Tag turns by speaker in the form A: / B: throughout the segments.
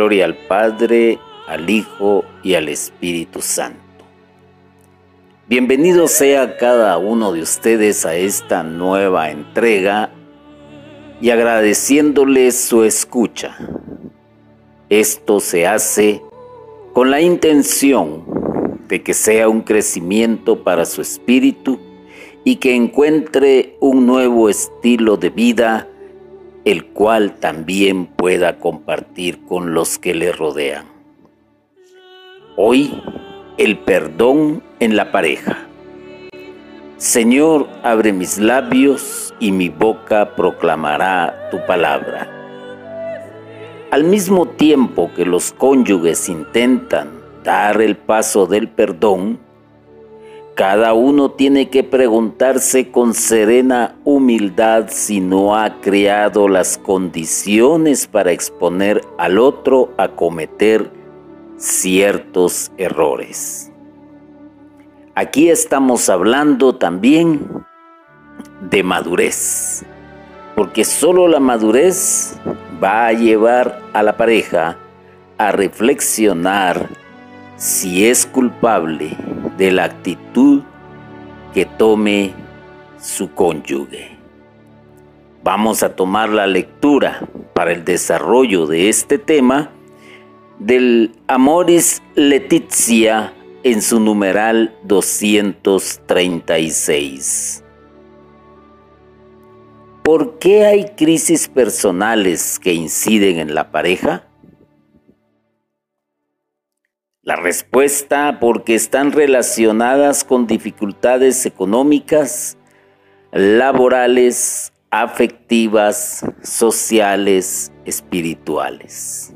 A: Gloria al Padre, al Hijo y al Espíritu Santo. Bienvenido sea cada uno de ustedes a esta nueva entrega y agradeciéndoles su escucha. Esto se hace con la intención de que sea un crecimiento para su espíritu y que encuentre un nuevo estilo de vida el cual también pueda compartir con los que le rodean. Hoy, el perdón en la pareja. Señor, abre mis labios y mi boca proclamará tu palabra. Al mismo tiempo que los cónyuges intentan dar el paso del perdón, cada uno tiene que preguntarse con serena humildad si no ha creado las condiciones para exponer al otro a cometer ciertos errores. Aquí estamos hablando también de madurez, porque solo la madurez va a llevar a la pareja a reflexionar si es culpable de la actitud que tome su cónyuge. Vamos a tomar la lectura para el desarrollo de este tema del Amoris Letizia en su numeral 236. ¿Por qué hay crisis personales que inciden en la pareja? La respuesta porque están relacionadas con dificultades económicas, laborales, afectivas, sociales, espirituales.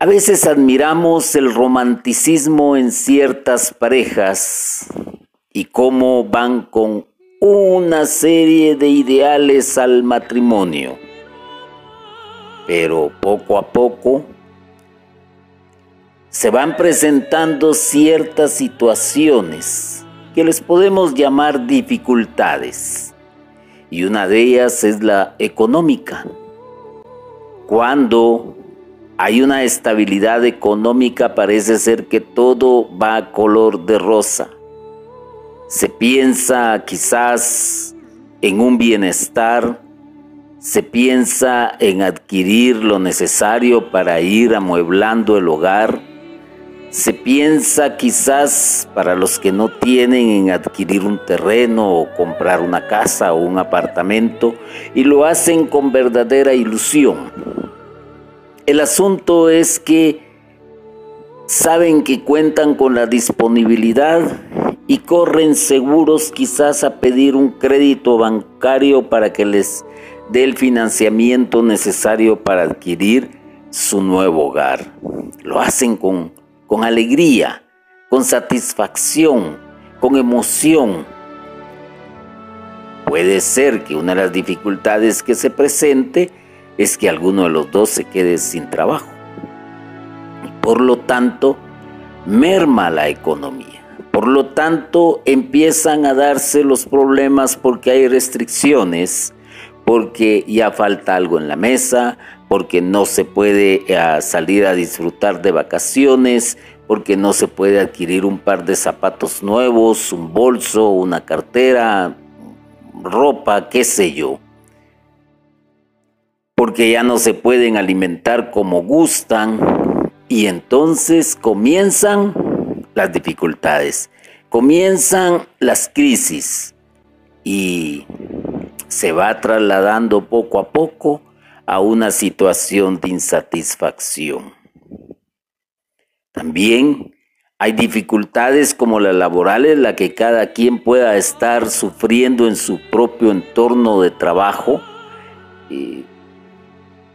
A: A veces admiramos el romanticismo en ciertas parejas y cómo van con una serie de ideales al matrimonio. Pero poco a poco se van presentando ciertas situaciones que les podemos llamar dificultades. Y una de ellas es la económica. Cuando hay una estabilidad económica parece ser que todo va a color de rosa. Se piensa quizás en un bienestar, se piensa en adquirir lo necesario para ir amueblando el hogar, se piensa quizás para los que no tienen en adquirir un terreno o comprar una casa o un apartamento y lo hacen con verdadera ilusión. El asunto es que saben que cuentan con la disponibilidad y corren seguros quizás a pedir un crédito bancario para que les dé el financiamiento necesario para adquirir su nuevo hogar. Lo hacen con con alegría, con satisfacción, con emoción. Puede ser que una de las dificultades que se presente es que alguno de los dos se quede sin trabajo. Por lo tanto, merma la economía. Por lo tanto, empiezan a darse los problemas porque hay restricciones, porque ya falta algo en la mesa, porque no se puede eh, salir a disfrutar de vacaciones, porque no se puede adquirir un par de zapatos nuevos, un bolso, una cartera, ropa, qué sé yo. Porque ya no se pueden alimentar como gustan y entonces comienzan las dificultades, comienzan las crisis y se va trasladando poco a poco a una situación de insatisfacción. También hay dificultades como las laborales, la que cada quien pueda estar sufriendo en su propio entorno de trabajo.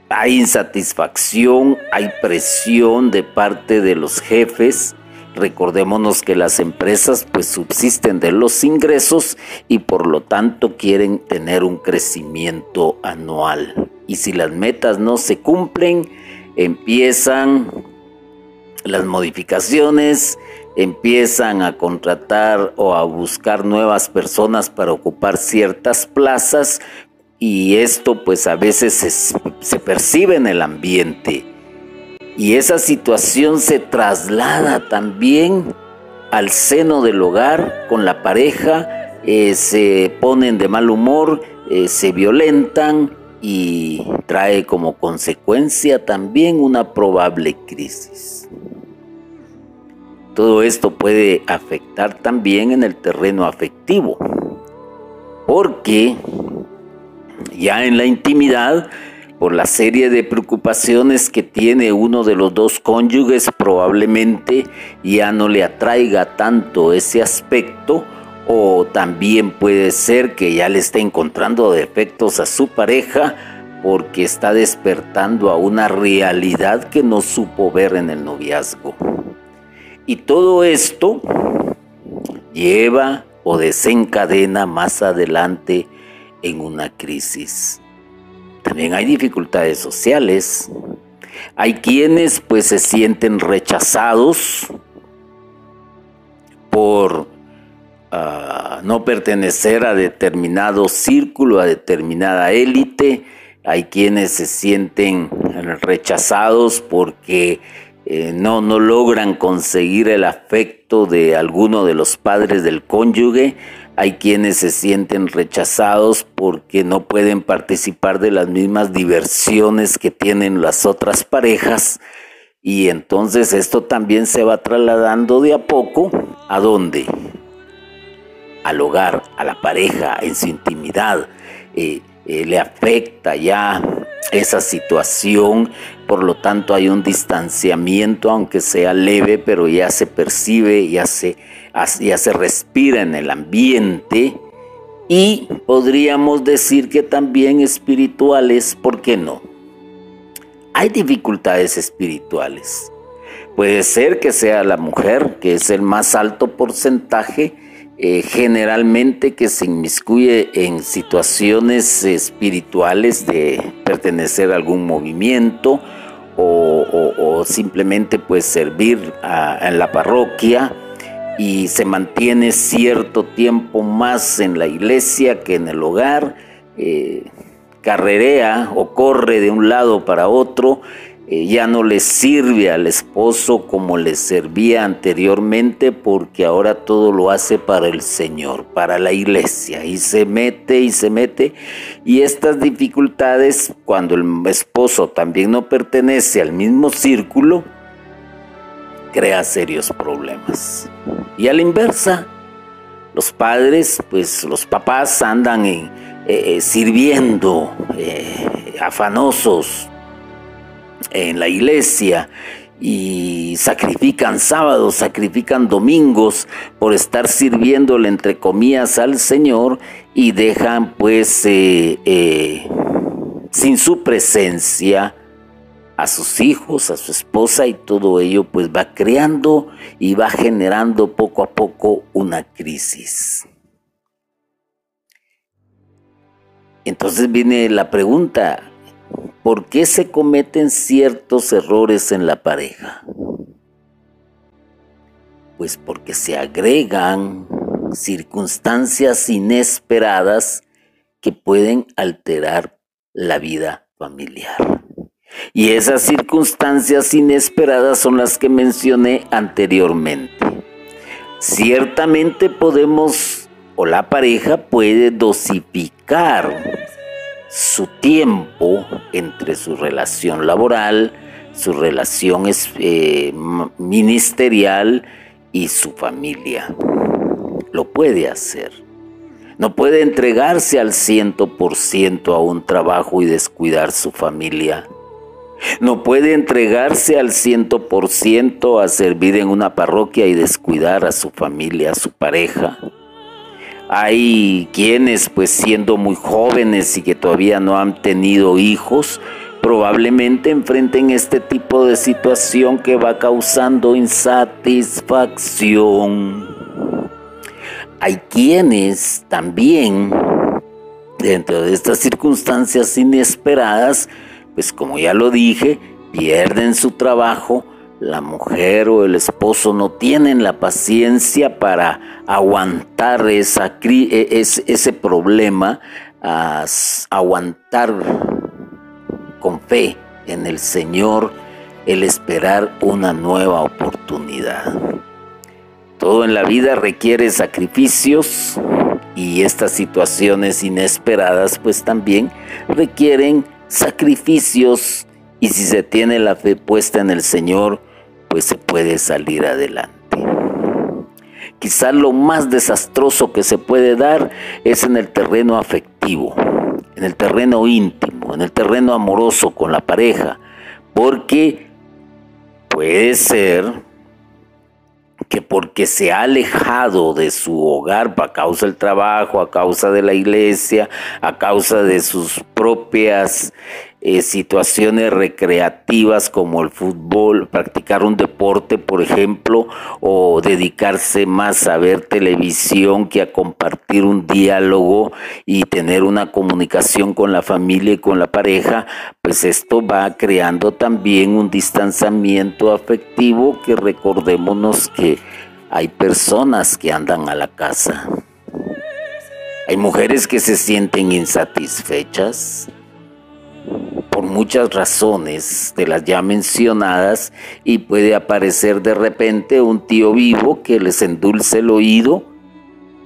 A: hay insatisfacción, hay presión de parte de los jefes. Recordémonos que las empresas pues subsisten de los ingresos y por lo tanto quieren tener un crecimiento anual y si las metas no se cumplen, empiezan las modificaciones, empiezan a contratar o a buscar nuevas personas para ocupar ciertas plazas y esto pues a veces se percibe en el ambiente. Y esa situación se traslada también al seno del hogar con la pareja, eh, se ponen de mal humor, eh, se violentan y trae como consecuencia también una probable crisis. Todo esto puede afectar también en el terreno afectivo, porque ya en la intimidad, por la serie de preocupaciones que tiene uno de los dos cónyuges, probablemente ya no le atraiga tanto ese aspecto o también puede ser que ya le esté encontrando defectos a su pareja porque está despertando a una realidad que no supo ver en el noviazgo. Y todo esto lleva o desencadena más adelante en una crisis. También hay dificultades sociales. Hay quienes pues se sienten rechazados por ah, no pertenecer a determinado círculo, a determinada élite. Hay quienes se sienten rechazados porque eh, no, no logran conseguir el afecto de alguno de los padres del cónyuge. Hay quienes se sienten rechazados porque no pueden participar de las mismas diversiones que tienen las otras parejas. Y entonces esto también se va trasladando de a poco. ¿A dónde? Al hogar, a la pareja, en su intimidad. Eh, eh, le afecta ya esa situación, por lo tanto hay un distanciamiento, aunque sea leve, pero ya se percibe, ya se, ya se respira en el ambiente y podríamos decir que también espirituales, ¿por qué no? Hay dificultades espirituales. Puede ser que sea la mujer, que es el más alto porcentaje, eh, generalmente que se inmiscuye en situaciones espirituales de pertenecer a algún movimiento o, simplemente pues servir en la parroquia y se mantiene cierto tiempo más en la iglesia que en el hogar, eh, carrerea o corre de un lado para otro ya no le sirve al esposo como le servía anteriormente porque ahora todo lo hace para el Señor, para la iglesia y se mete y se mete y estas dificultades cuando el esposo también no pertenece al mismo círculo crea serios problemas. Y a la inversa, los padres, pues los papás andan eh, eh, sirviendo, afanosos, en la iglesia y sacrifican sábados, sacrifican domingos por estar sirviéndole entre comillas al Señor y dejan pues eh, eh, sin su presencia a sus hijos, a su esposa y todo ello pues va creando y va generando poco a poco una crisis. Entonces viene la pregunta, ¿Por qué se cometen ciertos errores en la pareja? Pues porque se agregan circunstancias inesperadas que pueden alterar la vida familiar. Y esas circunstancias inesperadas son las que mencioné anteriormente. Ciertamente podemos o la pareja puede dosificar su tiempo entre su relación laboral, su relación eh, ministerial y su familia. Lo puede hacer. No puede entregarse al ciento por ciento a un trabajo y descuidar su familia. No puede entregarse al ciento por ciento a servir en una parroquia y descuidar a su familia, a su pareja. Hay quienes, pues siendo muy jóvenes y que todavía no han tenido hijos, probablemente enfrenten este tipo de situación que va causando insatisfacción. Hay quienes también, dentro de estas circunstancias inesperadas, pues como ya lo dije, pierden su trabajo, la mujer o el esposo no tienen la paciencia para aguantar esa, e, ese problema, aguantar con fe en el Señor el esperar una nueva oportunidad. Todo en la vida requiere sacrificios y estas situaciones inesperadas pues también requieren sacrificios y si se tiene la fe puesta en el Señor pues se puede salir adelante. Quizás lo más desastroso que se puede dar es en el terreno afectivo, en el terreno íntimo, en el terreno amoroso con la pareja, porque puede ser que porque se ha alejado de su hogar a causa del trabajo, a causa de la iglesia, a causa de sus propias eh, situaciones recreativas como el fútbol, practicar un deporte, por ejemplo, o dedicarse más a ver televisión que a compartir un diálogo y tener una comunicación con la familia y con la pareja, pues esto va creando también un distanciamiento afectivo que recordémonos que hay personas que andan a la casa. Hay mujeres que se sienten insatisfechas, por muchas razones de las ya mencionadas y puede aparecer de repente un tío vivo que les endulce el oído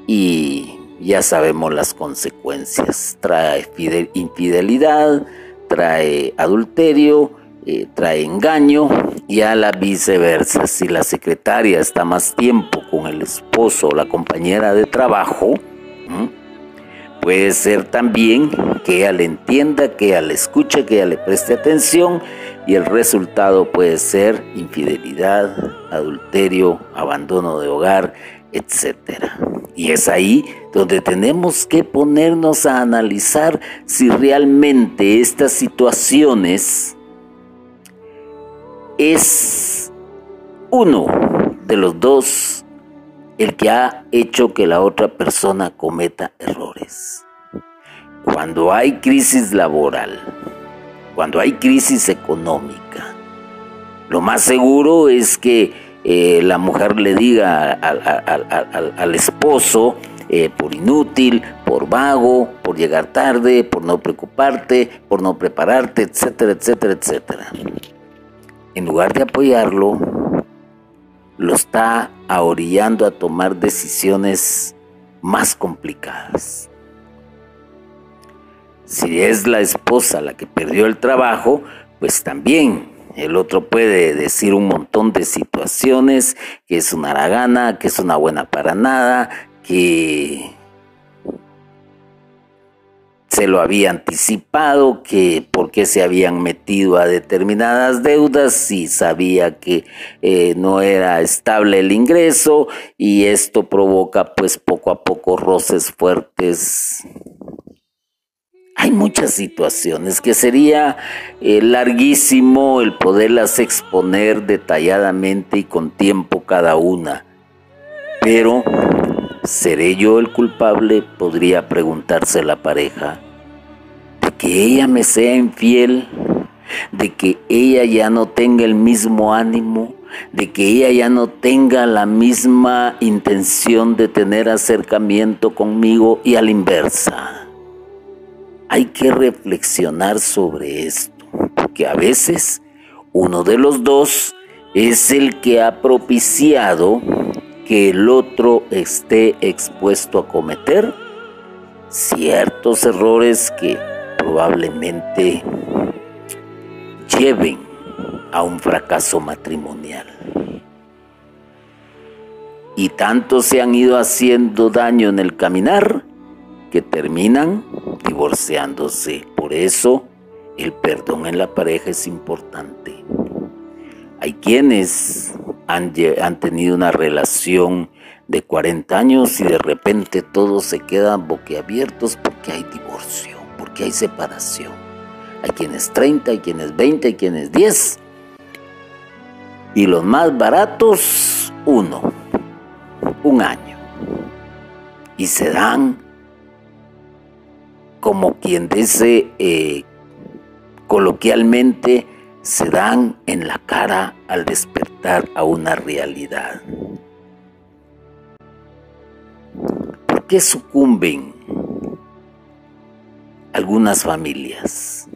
A: y ya sabemos las consecuencias. Trae infidelidad, trae adulterio, eh, trae engaño y a la viceversa. Si la secretaria está más tiempo con el esposo o la compañera de trabajo, Puede ser también que ella le entienda, que ella le escuche, que ella le preste atención y el resultado puede ser infidelidad, adulterio, abandono de hogar, etc. Y es ahí donde tenemos que ponernos a analizar si realmente estas situaciones es uno de los dos el que ha hecho que la otra persona cometa errores. Cuando hay crisis laboral, cuando hay crisis económica, lo más seguro es que eh, la mujer le diga al, esposo, eh, por inútil, por vago, por llegar tarde, por no preocuparte, por no prepararte, etcétera, etcétera, etcétera. En lugar de apoyarlo, lo está ahorillando a tomar decisiones más complicadas. Si es la esposa la que perdió el trabajo, pues también el otro puede decir un montón de situaciones, que es una aragana, que es una buena para nada, que se lo había anticipado, que por qué se habían metido a determinadas deudas y sabía que eh, no era estable el ingreso y esto provoca pues poco a poco roces fuertes. Hay muchas situaciones que sería eh, larguísimo el poderlas exponer detalladamente y con tiempo cada una, pero ¿Seré yo el culpable? Podría preguntarse la pareja. Que ella me sea infiel, de que ella ya no tenga el mismo ánimo, de que ella ya no tenga la misma intención de tener acercamiento conmigo y a la inversa. Hay que reflexionar sobre esto, porque a veces uno de los dos es el que ha propiciado que el otro esté expuesto a cometer ciertos errores que probablemente lleven a un fracaso matrimonial. Y tanto se han ido haciendo daño en el caminar que terminan divorciándose. Por eso el perdón en la pareja es importante. Hay quienes han, tenido una relación de 40 años y de repente todos se quedan boquiabiertos porque hay divorcio, hay separación. Hay quienes 30, hay quienes 20, hay quienes 10. Y los más baratos, uno, un año. Y se dan como quien dice eh, coloquialmente, se dan en la cara al despertar a una realidad. ¿Por qué sucumben algunas familias?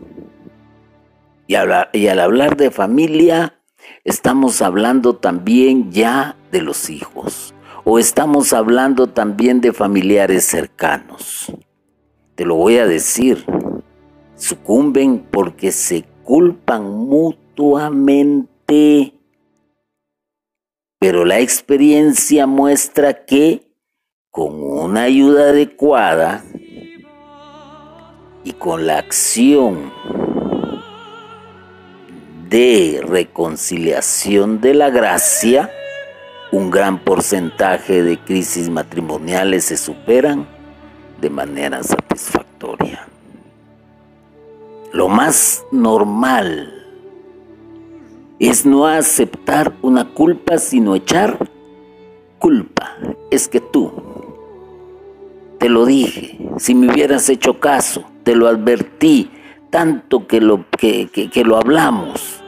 A: Y, al hablar de familia, estamos hablando también ya de los hijos o estamos hablando también de familiares cercanos. Te lo voy a decir, sucumben porque se culpan mutuamente. Pero la experiencia muestra que con una ayuda adecuada y con la acción de reconciliación de la gracia, un gran porcentaje de crisis matrimoniales se superan de manera satisfactoria. Lo más normal es no aceptar una culpa, sino echar culpa. Es que tú, te lo dije, si me hubieras hecho caso, te lo advertí, tanto que lo, que, que lo hablamos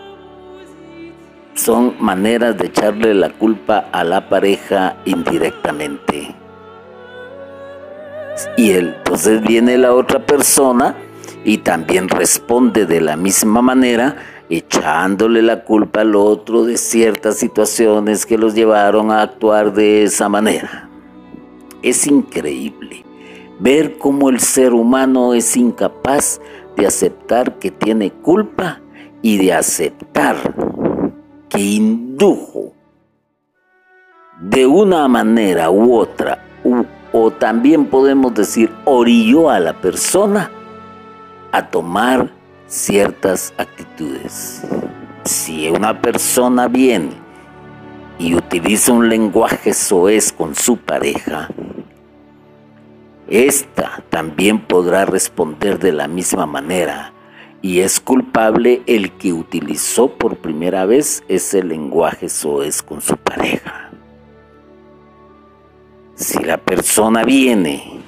A: son maneras de echarle la culpa a la pareja indirectamente. Y entonces viene la otra persona y también responde de la misma manera, echándole la culpa al otro de ciertas situaciones que los llevaron a actuar de esa manera. Es increíble ver cómo el ser humano es incapaz de aceptar que tiene culpa y de aceptar que indujo de una manera u otra, o también podemos decir orilló a la persona a tomar ciertas actitudes. Si una persona viene y utiliza un lenguaje soez con su pareja, esta también podrá responder de la misma manera y es culpable el que utilizó por primera vez ese lenguaje soez con su pareja. Si la persona viene,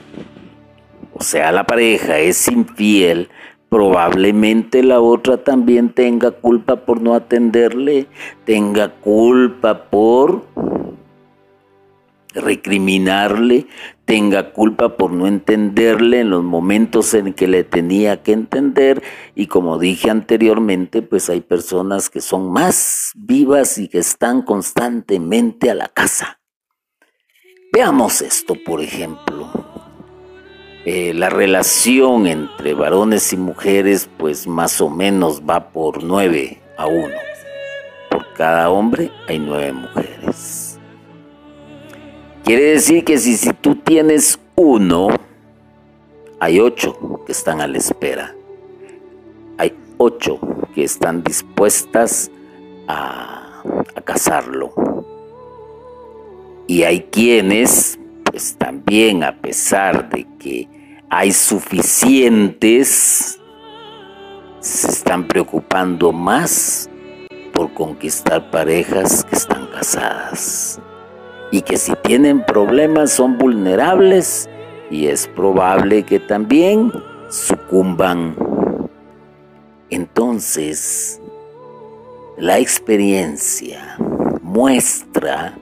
A: o sea, la pareja es infiel, probablemente la otra también tenga culpa por no atenderle, tenga culpa por recriminarle, tenga culpa por no entenderle en los momentos en que le tenía que entender y como dije anteriormente, pues hay personas que son más vivas y que están constantemente a la casa. Veamos esto, por ejemplo. Eh, la relación entre varones y mujeres, pues más o menos va por nueve a uno. Por cada hombre hay nueve mujeres. Quiere decir que si, si tú tienes uno, hay ocho que están a la espera. Hay ocho que están dispuestas a, a casarlo. Y hay quienes, pues también a pesar de que hay suficientes, se están preocupando más por conquistar parejas que están casadas y que si tienen problemas son vulnerables y es probable que también sucumban. Entonces, la experiencia muestra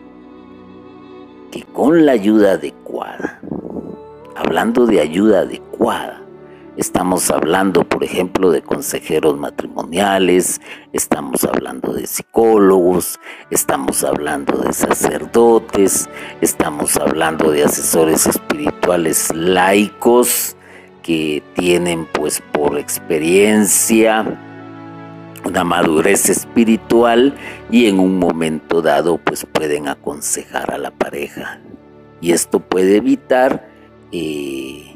A: que con la ayuda adecuada, hablando de ayuda adecuada, Estamos hablando, por ejemplo, de consejeros matrimoniales, estamos hablando de psicólogos, estamos hablando de sacerdotes, estamos hablando de asesores espirituales laicos que tienen pues por experiencia una madurez espiritual y en un momento dado pues pueden aconsejar a la pareja. Y esto puede evitar eh,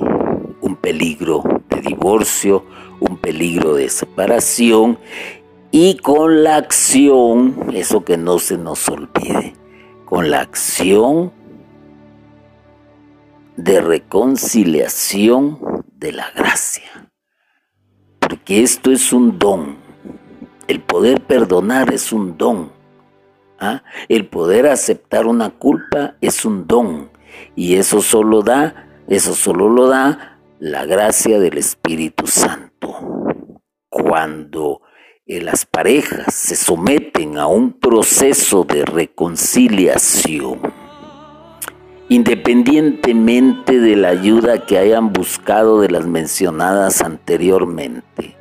A: un peligro de divorcio, un peligro de separación y con la acción, eso que no se nos olvide, con la acción de reconciliación de la gracia. Porque esto es un don. El poder perdonar es un don. ¿ah? El poder aceptar una culpa es un don. Y eso solo da, eso solo lo da la gracia del Espíritu Santo. Cuando eh, las parejas se someten a un proceso de reconciliación, independientemente de la ayuda que hayan buscado de las mencionadas anteriormente,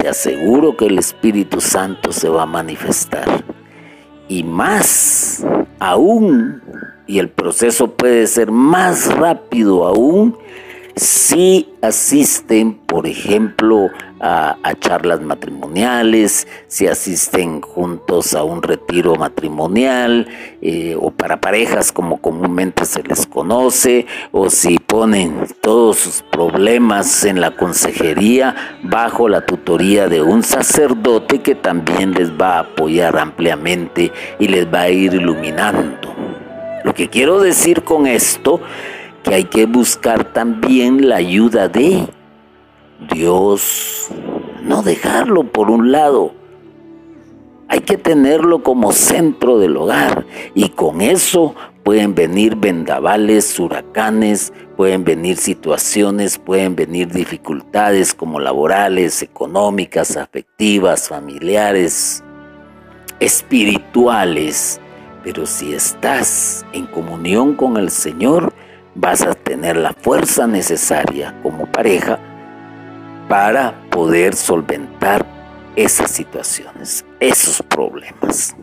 A: te aseguro que el Espíritu Santo se va a manifestar. Y más aún, y el proceso puede ser más rápido aún, si asisten, por ejemplo, a, charlas matrimoniales, si asisten juntos a un retiro matrimonial eh, o para parejas como comúnmente se les conoce, o si ponen todos sus problemas en la consejería bajo la tutoría de un sacerdote que también les va a apoyar ampliamente y les va a ir iluminando. Lo que quiero decir con esto que hay que buscar también la ayuda de Dios, no dejarlo por un lado. Hay que tenerlo como centro del hogar y con eso pueden venir vendavales, huracanes, pueden venir situaciones, pueden venir dificultades como laborales, económicas, afectivas, familiares, espirituales. Pero si estás en comunión con el Señor, vas a tener la fuerza necesaria como pareja para poder solventar esas situaciones, esos problemas.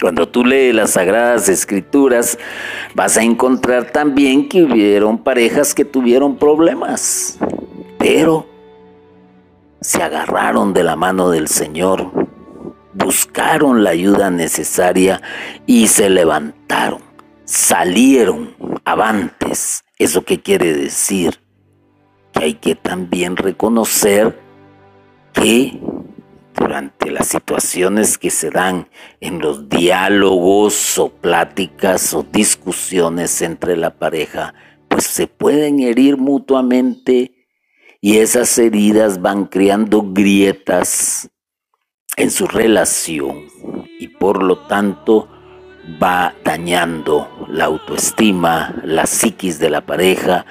A: Cuando tú lees las Sagradas Escrituras, vas a encontrar también que hubieron parejas que tuvieron problemas, pero se agarraron de la mano del Señor, buscaron la ayuda necesaria y se levantaron, salieron avantes. ¿Eso qué quiere decir? Que hay que también reconocer que durante las situaciones que se dan en los diálogos o pláticas o discusiones entre la pareja, pues se pueden herir mutuamente y esas heridas van creando grietas en su relación y por lo tanto va dañando la autoestima, la psiquis de la pareja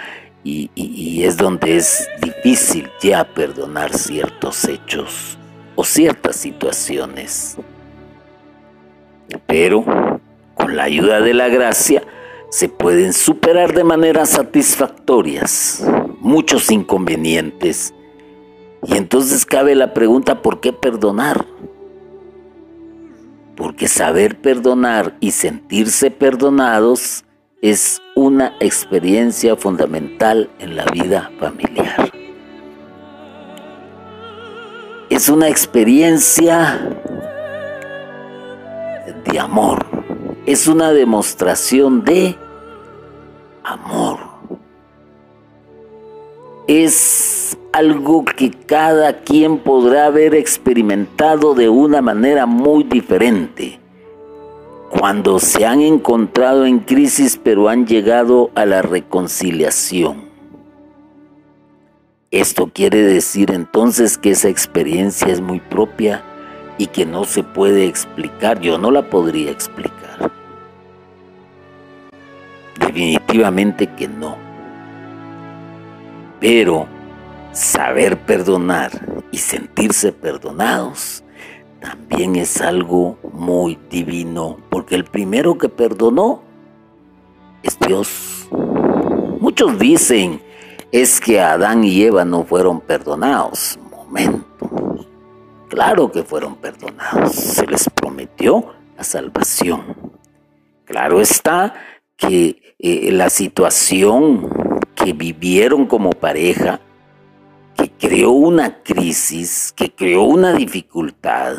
A: y, es donde es difícil ya perdonar ciertos hechos o ciertas situaciones. Pero con la ayuda de la gracia se pueden superar de manera satisfactorias muchos inconvenientes. Y entonces cabe la pregunta, ¿por qué perdonar? Porque saber perdonar y sentirse perdonados es una experiencia fundamental en la vida familiar. Es una experiencia de amor, es una demostración de amor. Es algo que cada quien podrá haber experimentado de una manera muy diferente. Cuando se han encontrado en crisis pero han llegado a la reconciliación. Esto quiere decir entonces que esa experiencia es muy propia y que no se puede explicar. Yo no la podría explicar. Definitivamente que no. Pero saber perdonar y sentirse perdonados también es algo muy divino, porque el primero que perdonó es Dios. Muchos dicen es que Adán y Eva no fueron perdonados. Momento. Claro que fueron perdonados. Se les prometió la salvación. Claro está que eh, la situación que vivieron como pareja que creó una crisis, que creó una dificultad,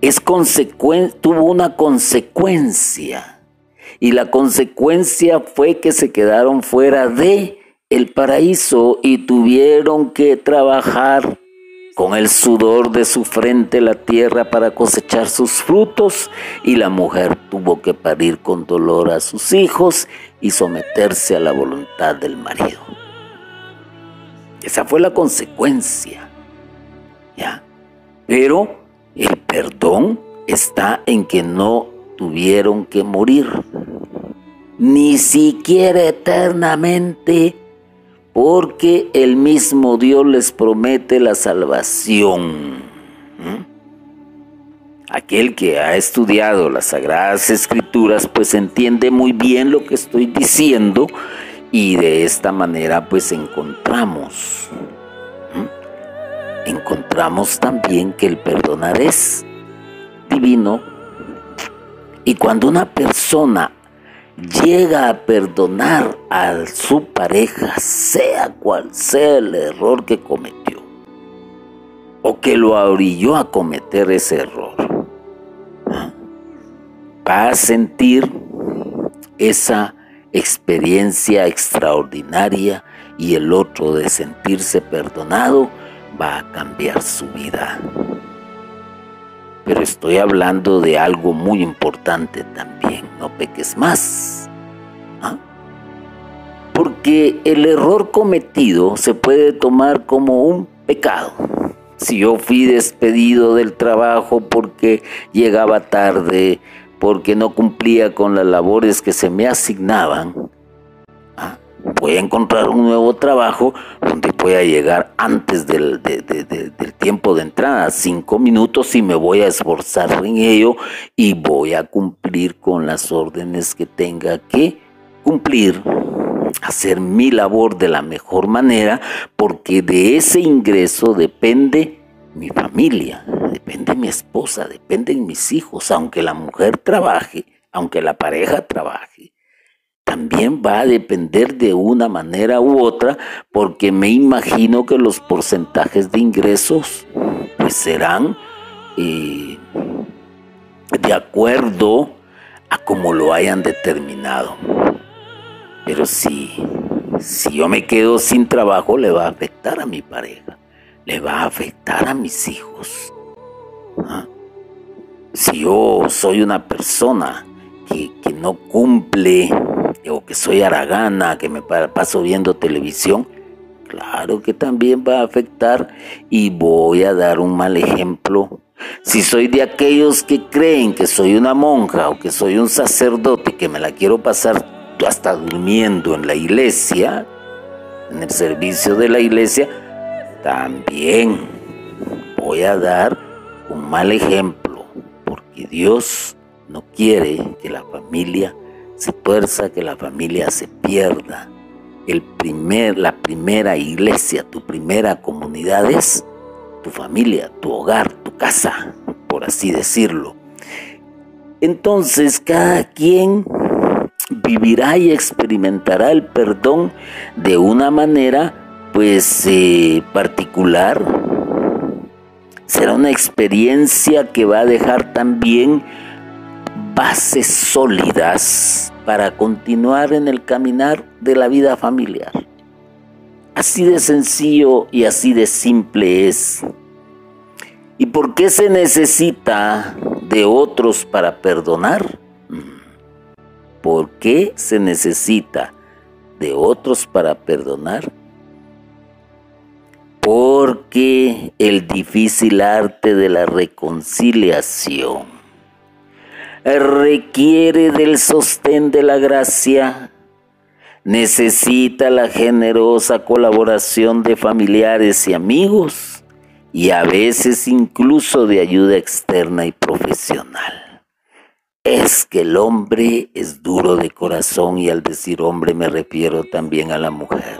A: es tuvo una consecuencia. Y la consecuencia fue que se quedaron fuera de el paraíso y tuvieron que trabajar con el sudor de su frente la tierra para cosechar sus frutos y la mujer tuvo que parir con dolor a sus hijos y someterse a la voluntad del marido. Esa fue la consecuencia. ¿Ya? Pero el perdón está en que no tuvieron que morir, ni siquiera eternamente, porque el mismo Dios les promete la salvación. ¿Mm? Aquel que ha estudiado las Sagradas Escrituras pues entiende muy bien lo que estoy diciendo y de esta manera pues encontramos encontramos también que el perdonar es divino. Y cuando una persona llega a perdonar a su pareja, sea cual sea el error que cometió, o que lo orilló a cometer ese error, va a sentir esa experiencia extraordinaria y el otro de sentirse perdonado va a cambiar su vida. Pero estoy hablando de algo muy importante también, no peques más. ¿ah? Porque el error cometido se puede tomar como un pecado. Si yo fui despedido del trabajo porque llegaba tarde, porque no cumplía con las labores que se me asignaban, voy a encontrar un nuevo trabajo donde pueda llegar antes del, tiempo de entrada, cinco minutos, y me voy a esforzar en ello y voy a cumplir con las órdenes que tenga que cumplir, hacer mi labor de la mejor manera, porque de ese ingreso depende mi familia, depende mi esposa, dependen mis hijos, aunque la mujer trabaje, aunque la pareja trabaje también va a depender de una manera u otra, porque me imagino que los porcentajes de ingresos pues serán eh, de acuerdo a como lo hayan determinado. Pero si, si yo me quedo sin trabajo, le va a afectar a mi pareja, le va a afectar a mis hijos. ¿ah? Si yo soy una persona que, que no cumple o que soy aragana, que me paso viendo televisión, claro que también va a afectar y voy a dar un mal ejemplo. Si soy de aquellos que creen que soy una monja o que soy un sacerdote que me la quiero pasar hasta durmiendo en la iglesia, en el servicio de la iglesia, también voy a dar un mal ejemplo, porque Dios no quiere que la familia se tuerza, que la familia se pierda. El primer, la primera iglesia, tu primera comunidad es tu familia, tu hogar, tu casa, por así decirlo. Entonces cada quien vivirá y experimentará el perdón de una manera pues eh, particular. Será una experiencia que va a dejar también bases sólidas para continuar en el caminar de la vida familiar. Así de sencillo y así de simple es. ¿Y por qué se necesita de otros para perdonar? ¿Por qué se necesita de otros para perdonar? Porque el difícil arte de la reconciliación requiere del sostén de la gracia, necesita la generosa colaboración de familiares y amigos y a veces incluso de ayuda externa y profesional. Es que el hombre es duro de corazón y al decir hombre me refiero también a la mujer.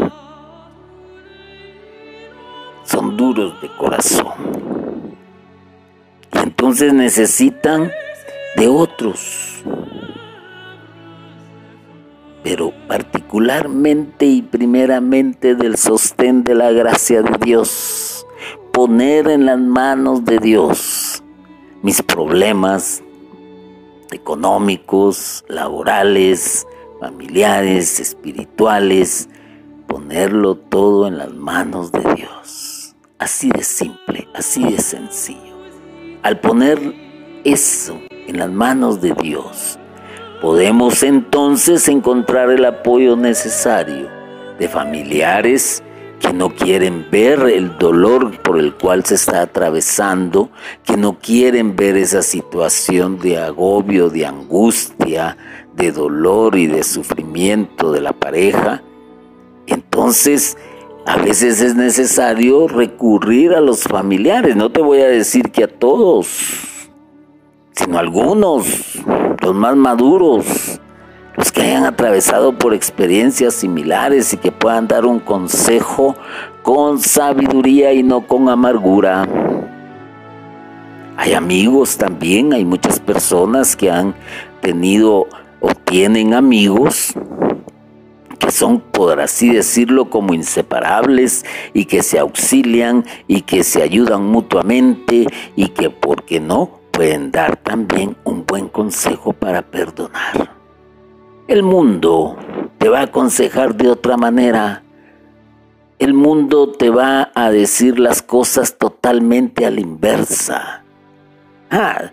A: Son duros de corazón. Entonces necesitan de otros, pero particularmente y primeramente del sostén de la gracia de Dios, poner en las manos de Dios mis problemas económicos, laborales, familiares, espirituales, ponerlo todo en las manos de Dios. Así de simple, así de sencillo. Al poner eso en las manos de Dios, podemos entonces encontrar el apoyo necesario de familiares que no quieren ver el dolor por el cual se está atravesando, que no quieren ver esa situación de agobio, de angustia, de dolor y de sufrimiento de la pareja. Entonces, a veces es necesario recurrir a los familiares. No te voy a decir que a todos, sino algunos, los más maduros, los que hayan atravesado por experiencias similares y que puedan dar un consejo con sabiduría y no con amargura. Hay amigos también, hay muchas personas que han tenido o tienen amigos que son, por así decirlo, como inseparables y que se auxilian y que se ayudan mutuamente y que, ¿por qué no?, pueden dar también un buen consejo para perdonar. El mundo te va a aconsejar de otra manera. El mundo te va a decir las cosas totalmente a la inversa. Ah,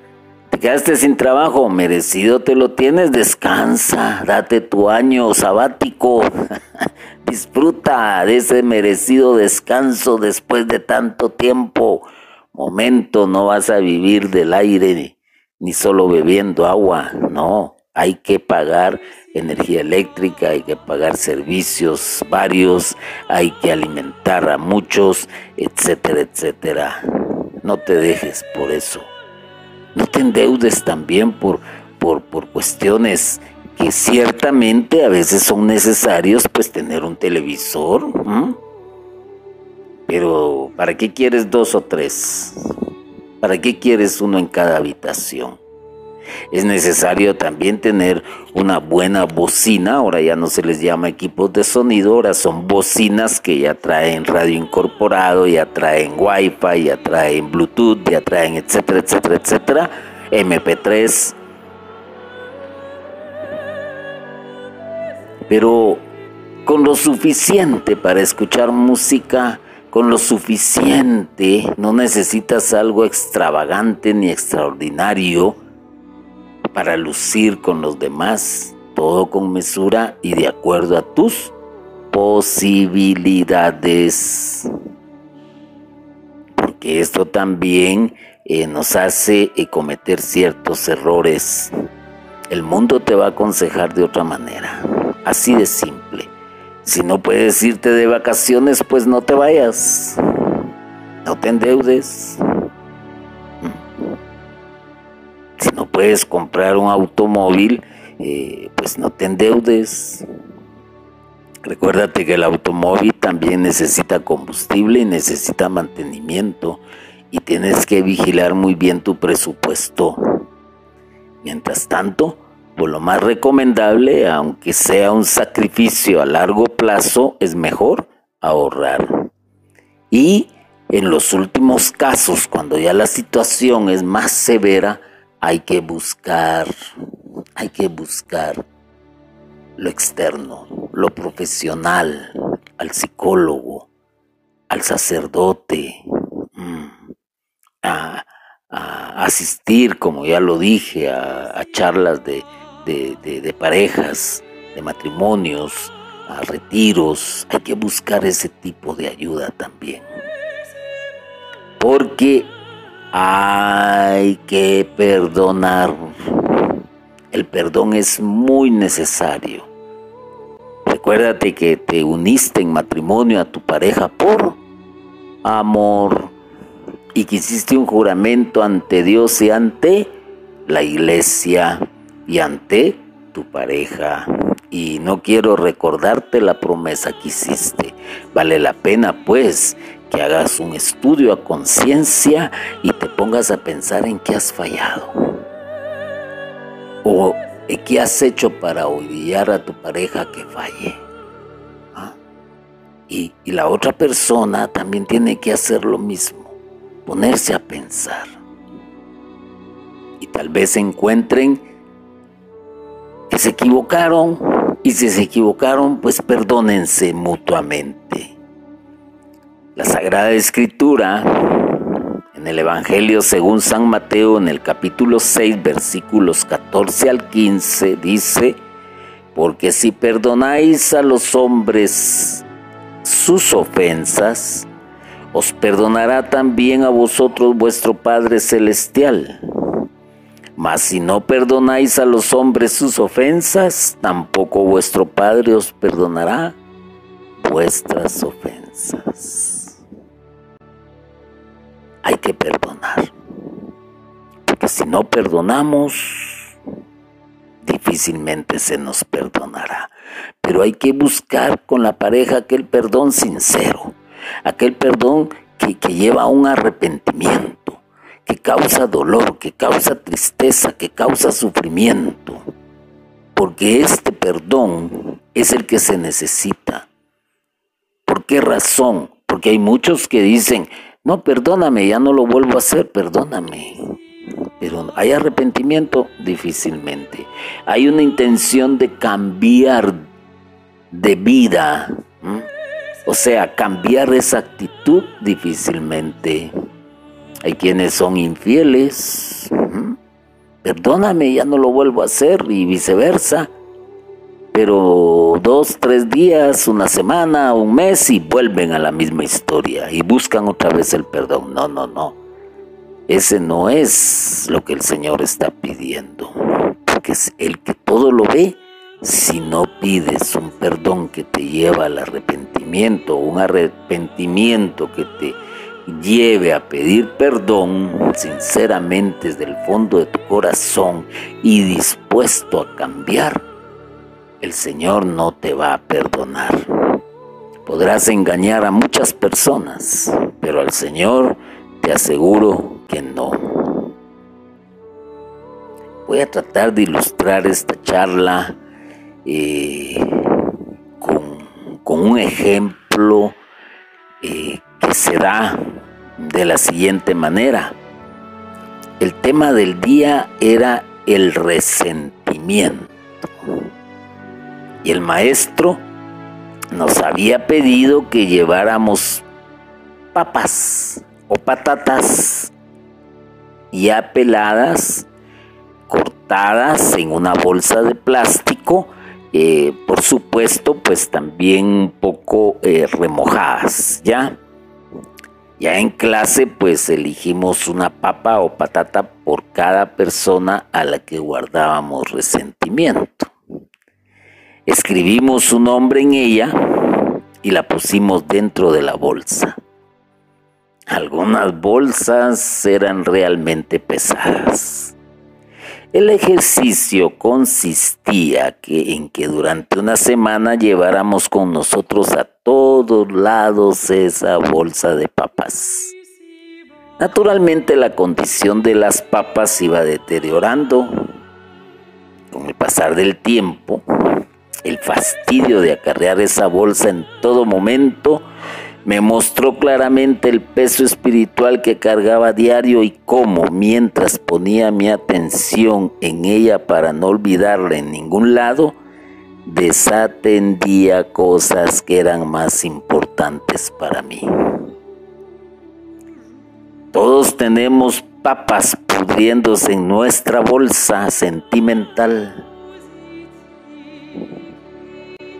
A: te quedaste sin trabajo, merecido te lo tienes, descansa, date tu año sabático, disfruta de ese merecido descanso después de tanto tiempo. Momento, no vas a vivir del aire ni solo bebiendo agua, no, hay que pagar energía eléctrica, hay que pagar servicios varios, hay que alimentar a muchos, etcétera, etcétera. No te dejes por eso. No te endeudes también por, por, por cuestiones que ciertamente a veces son necesarios, pues tener un televisor. Pero ¿para qué quieres dos o tres? ¿Para qué quieres uno en cada habitación? Es necesario también tener una buena bocina, ahora ya no se les llama equipos de sonido, ahora son bocinas que ya traen radio incorporado, ya traen wifi, ya traen bluetooth, ya traen etcétera, etcétera, etcétera, MP3. Pero con lo suficiente para escuchar música, con lo suficiente, no necesitas algo extravagante ni extraordinario para lucir con los demás, todo con mesura y de acuerdo a tus posibilidades. Porque esto también eh, nos hace eh, cometer ciertos errores. El mundo te va a aconsejar de otra manera, así de simple. Si no puedes irte de vacaciones, pues no te vayas. No te endeudes. Si no puedes comprar un automóvil, eh, pues no te endeudes. Recuérdate que el automóvil también necesita combustible y necesita mantenimiento y tienes que vigilar muy bien tu presupuesto. Mientras tanto, pues lo más recomendable, aunque sea un sacrificio a largo plazo, es mejor ahorrar. Y en los últimos casos, cuando ya la situación es más severa, hay que buscar, hay que buscar lo externo, lo profesional, al psicólogo, al sacerdote, mm, a, asistir, como ya lo dije, a, charlas de, de parejas, de matrimonios, a retiros. Hay que buscar ese tipo de ayuda también. Porque hay que perdonar. El perdón es muy necesario. Recuérdate que te uniste en matrimonio a tu pareja por amor y que hiciste un juramento ante Dios y ante la iglesia y ante tu pareja. Y no quiero recordarte la promesa que hiciste. Vale la pena pues que hagas un estudio a conciencia y te pongas a pensar en qué has fallado. O qué has hecho para odiar a tu pareja que falle. ¿Ah? Y, y la otra persona también tiene que hacer lo mismo, ponerse a pensar. Y tal vez encuentren que se equivocaron y si se equivocaron, pues perdónense mutuamente. La Sagrada Escritura en el Evangelio según San Mateo en el capítulo 6 versículos 14 al 15 dice, porque si perdonáis a los hombres sus ofensas, os perdonará también a vosotros vuestro Padre Celestial. Mas si no perdonáis a los hombres sus ofensas, tampoco vuestro Padre os perdonará vuestras ofensas hay que perdonar. Porque si no perdonamos, difícilmente se nos perdonará. Pero hay que buscar con la pareja aquel perdón sincero, aquel perdón que, lleva a un arrepentimiento, que causa dolor, que causa tristeza, que causa sufrimiento. Porque este perdón es el que se necesita. ¿Por qué razón? Porque hay muchos que dicen, no, perdóname, ya no lo vuelvo a hacer, perdóname. Pero hay arrepentimiento difícilmente. Hay una intención de cambiar de vida. O sea, cambiar esa actitud difícilmente. Hay quienes son infieles. Perdóname, ya no lo vuelvo a hacer y viceversa. Pero dos, tres días, una semana, un mes y vuelven a la misma historia y buscan otra vez el perdón. No, no, no. Ese no es lo que el Señor está pidiendo. Porque es el que todo lo ve. Si no pides un perdón que te lleva al arrepentimiento, un arrepentimiento que te lleve a pedir perdón sinceramente desde el fondo de tu corazón y dispuesto a cambiar, el Señor no te va a perdonar. Podrás engañar a muchas personas, pero al Señor te aseguro que no. Voy a tratar de ilustrar esta charla eh, con, un ejemplo eh, se da de la siguiente manera. El tema del día era el resentimiento. Y el maestro nos había pedido que lleváramos papas o patatas ya peladas, cortadas en una bolsa de plástico, eh, por supuesto, pues también un poco eh, remojadas, ¿ya? Ya en clase, pues elegimos una papa o patata por cada persona a la que guardábamos resentimiento. Escribimos su nombre en ella y la pusimos dentro de la bolsa. Algunas bolsas eran realmente pesadas. El ejercicio consistía que, en que durante una semana lleváramos con nosotros a todos lados esa bolsa de papas. Naturalmente la condición de las papas iba deteriorando. Con el pasar del tiempo, el fastidio de acarrear esa bolsa en todo momento me mostró claramente el peso espiritual que cargaba diario y cómo, mientras ponía mi atención en ella para no olvidarla en ningún lado, desatendía cosas que eran más importantes para mí. Todos tenemos papas pudriéndose en nuestra bolsa sentimental.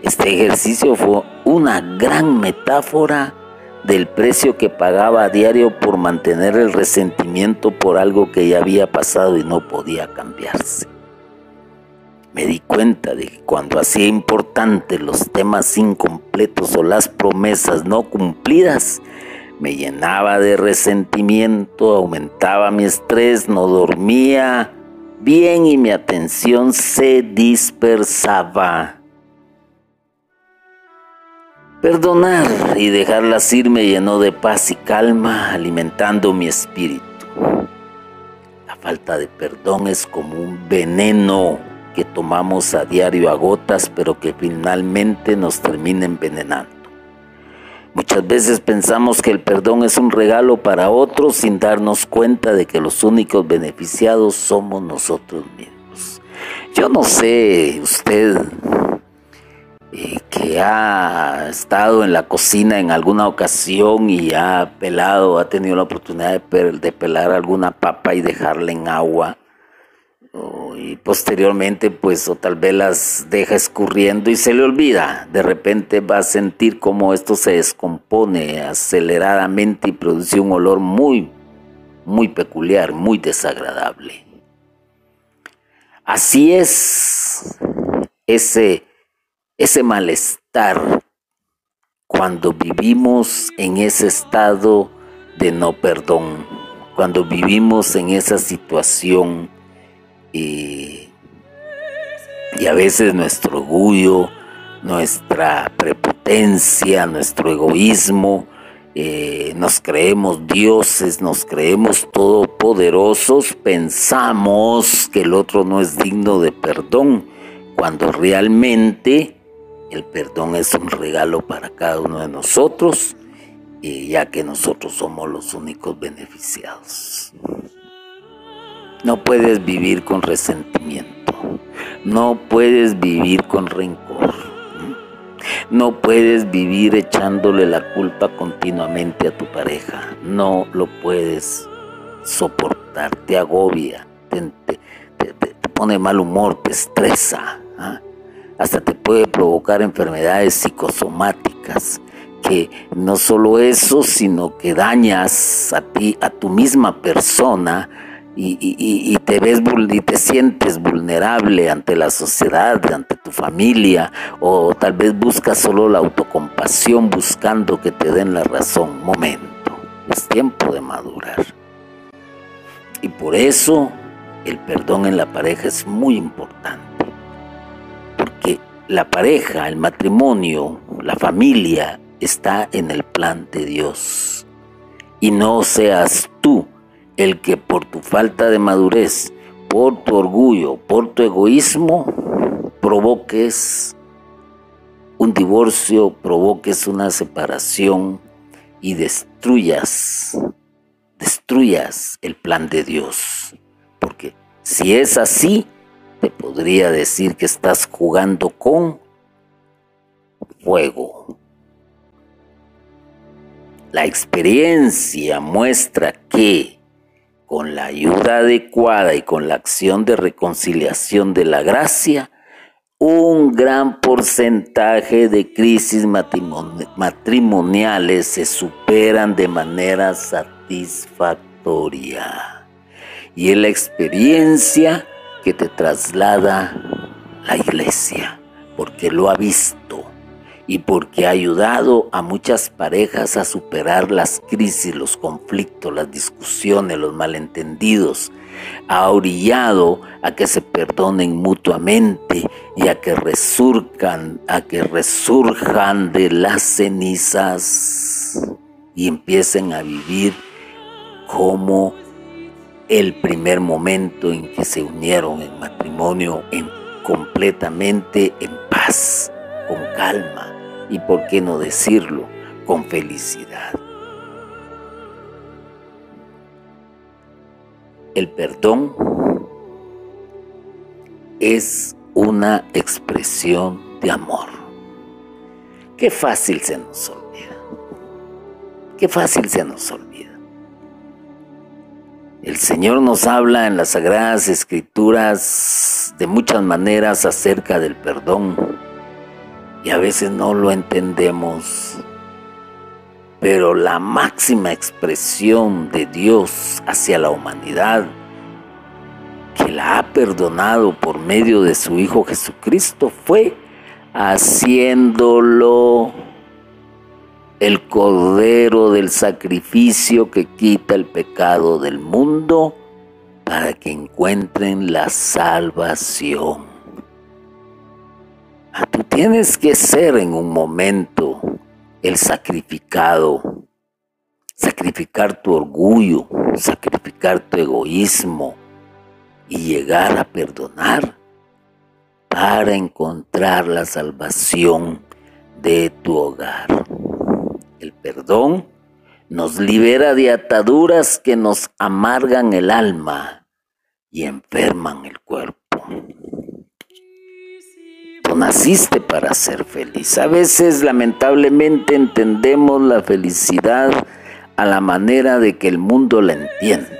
A: Este ejercicio fue una gran metáfora del precio que pagaba a diario por mantener el resentimiento por algo que ya había pasado y no podía cambiarse. Me di cuenta de que cuando hacía importante los temas incompletos o las promesas no cumplidas, me llenaba de resentimiento, aumentaba mi estrés, no dormía bien y mi atención se dispersaba. Perdonar y dejarlas ir me llenó de paz y calma, alimentando mi espíritu. La falta de perdón es como un veneno que tomamos a diario a gotas, pero que finalmente nos termina envenenando. Muchas veces pensamos que el perdón es un regalo para otros sin darnos cuenta de que los únicos beneficiados somos nosotros mismos. Yo no sé usted que ha estado en la cocina en alguna ocasión y ha pelado, ha tenido la oportunidad de, pelar alguna papa y dejarla en agua y posteriormente pues o tal vez las deja escurriendo y se le olvida. De repente va a sentir como esto se descompone aceleradamente y produce un olor muy, muy peculiar, muy desagradable. Así es ese ese malestar cuando vivimos en ese estado de no perdón, cuando vivimos en esa situación eh, Y a veces nuestro orgullo, nuestra prepotencia, nuestro egoísmo, eh, nos creemos dioses, nos creemos todopoderosos, pensamos que el otro no es digno de perdón, cuando realmente el perdón es un regalo para cada uno de nosotros, y ya que nosotros somos los únicos beneficiados. No puedes vivir con resentimiento, no puedes vivir con rencor no puedes vivir echándole la culpa continuamente a tu pareja. No lo puedes soportar, te agobia, te, pone mal humor, te estresa. ¿ah? Hasta te puede provocar enfermedades psicosomáticas que no solo eso, sino que dañas a ti, a tu misma persona, y, te ves y te sientes vulnerable ante la sociedad, ante tu familia, o tal vez buscas solo la autocompasión buscando que te den la razón. Momento, es tiempo de madurar. Y por eso el perdón en la pareja es muy importante, la pareja, el matrimonio, la familia está en el plan de Dios. Y no seas tú el que por tu falta de madurez, por tu orgullo, por tu egoísmo, provoques un divorcio, provoques una separación y destruyas, destruyas el plan de Dios. Porque si es así, te podría decir que estás jugando con fuego. La experiencia muestra que con la ayuda adecuada y con la acción de reconciliación de la gracia, un gran porcentaje de crisis matrimoniales se superan de manera satisfactoria. Y es la experiencia que te traslada la iglesia, porque lo ha visto y porque ha ayudado a muchas parejas a superar las crisis, los conflictos, las discusiones, los malentendidos. Ha orillado a que se perdonen mutuamente y a que resurjan, a que resurjan de las cenizas y empiecen a vivir como el primer momento en que se unieron en matrimonio en completamente en paz, con calma y, por qué no decirlo, con felicidad. El perdón es una expresión de amor. Qué fácil se nos olvida. Qué fácil se nos olvida. El Señor nos habla en las Sagradas Escrituras de muchas maneras acerca del perdón y a veces no lo entendemos. Pero la máxima expresión de Dios hacia la humanidad, que la ha perdonado por medio de su Hijo Jesucristo, fue haciéndolo el cordero del sacrificio que quita el pecado del mundo para que encuentren la salvación. Tú tienes que ser en un momento el sacrificado, sacrificar tu orgullo, sacrificar tu egoísmo y llegar a perdonar para encontrar la salvación de tu hogar. El perdón nos libera de ataduras que nos amargan el alma y enferman el cuerpo naciste para ser feliz. A veces lamentablemente entendemos la felicidad a la manera de que el mundo la entiende.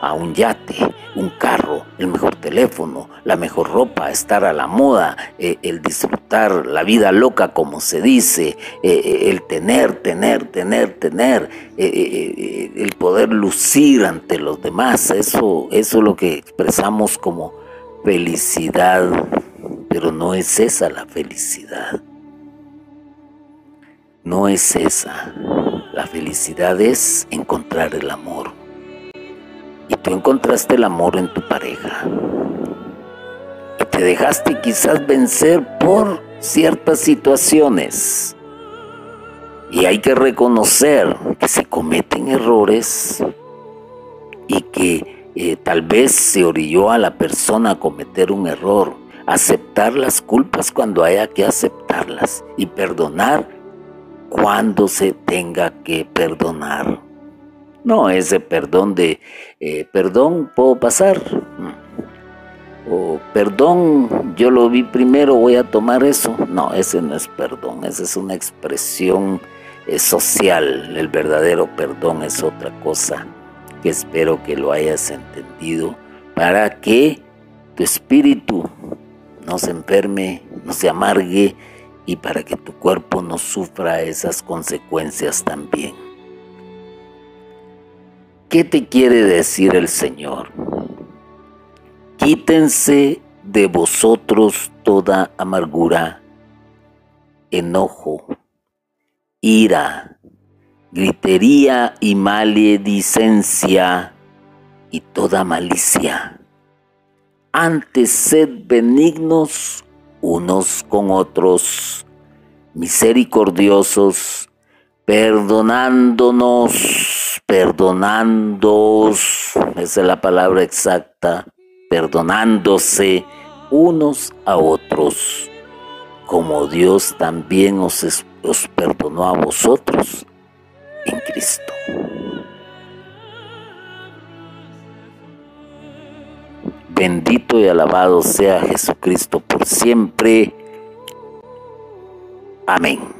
A: A un yate, un carro, el mejor teléfono, la mejor ropa, estar a la moda, eh, el disfrutar la vida loca como se dice, eh, eh, el tener, tener, tener, tener, el poder lucir ante los demás. Eso, eso es lo que expresamos como felicidad pero no es esa la felicidad. No es esa. La felicidad es encontrar el amor. Y tú encontraste el amor en tu pareja. Y te dejaste quizás vencer por ciertas situaciones. Y hay que reconocer que se cometen errores y que eh, tal vez se orilló a la persona a cometer un error. Aceptar las culpas cuando haya que aceptarlas y perdonar cuando se tenga que perdonar. No ese perdón de, eh, perdón, puedo pasar. O perdón, yo lo vi primero, voy a tomar eso. No, ese no es perdón, esa es una expresión eh, social. El verdadero perdón es otra cosa que espero que lo hayas entendido para que tu espíritu no se enferme, no se amargue y para que tu cuerpo no sufra esas consecuencias también. ¿Qué te quiere decir el Señor? Quítense de vosotros toda amargura, enojo, ira, gritería y maledicencia y toda malicia. Antes sed benignos unos con otros, misericordiosos, perdonándonos, perdonándoos, esa es la palabra exacta, perdonándose unos a otros, como Dios también os, os perdonó a vosotros en Cristo. Bendito y alabado sea Jesucristo por siempre. Amén.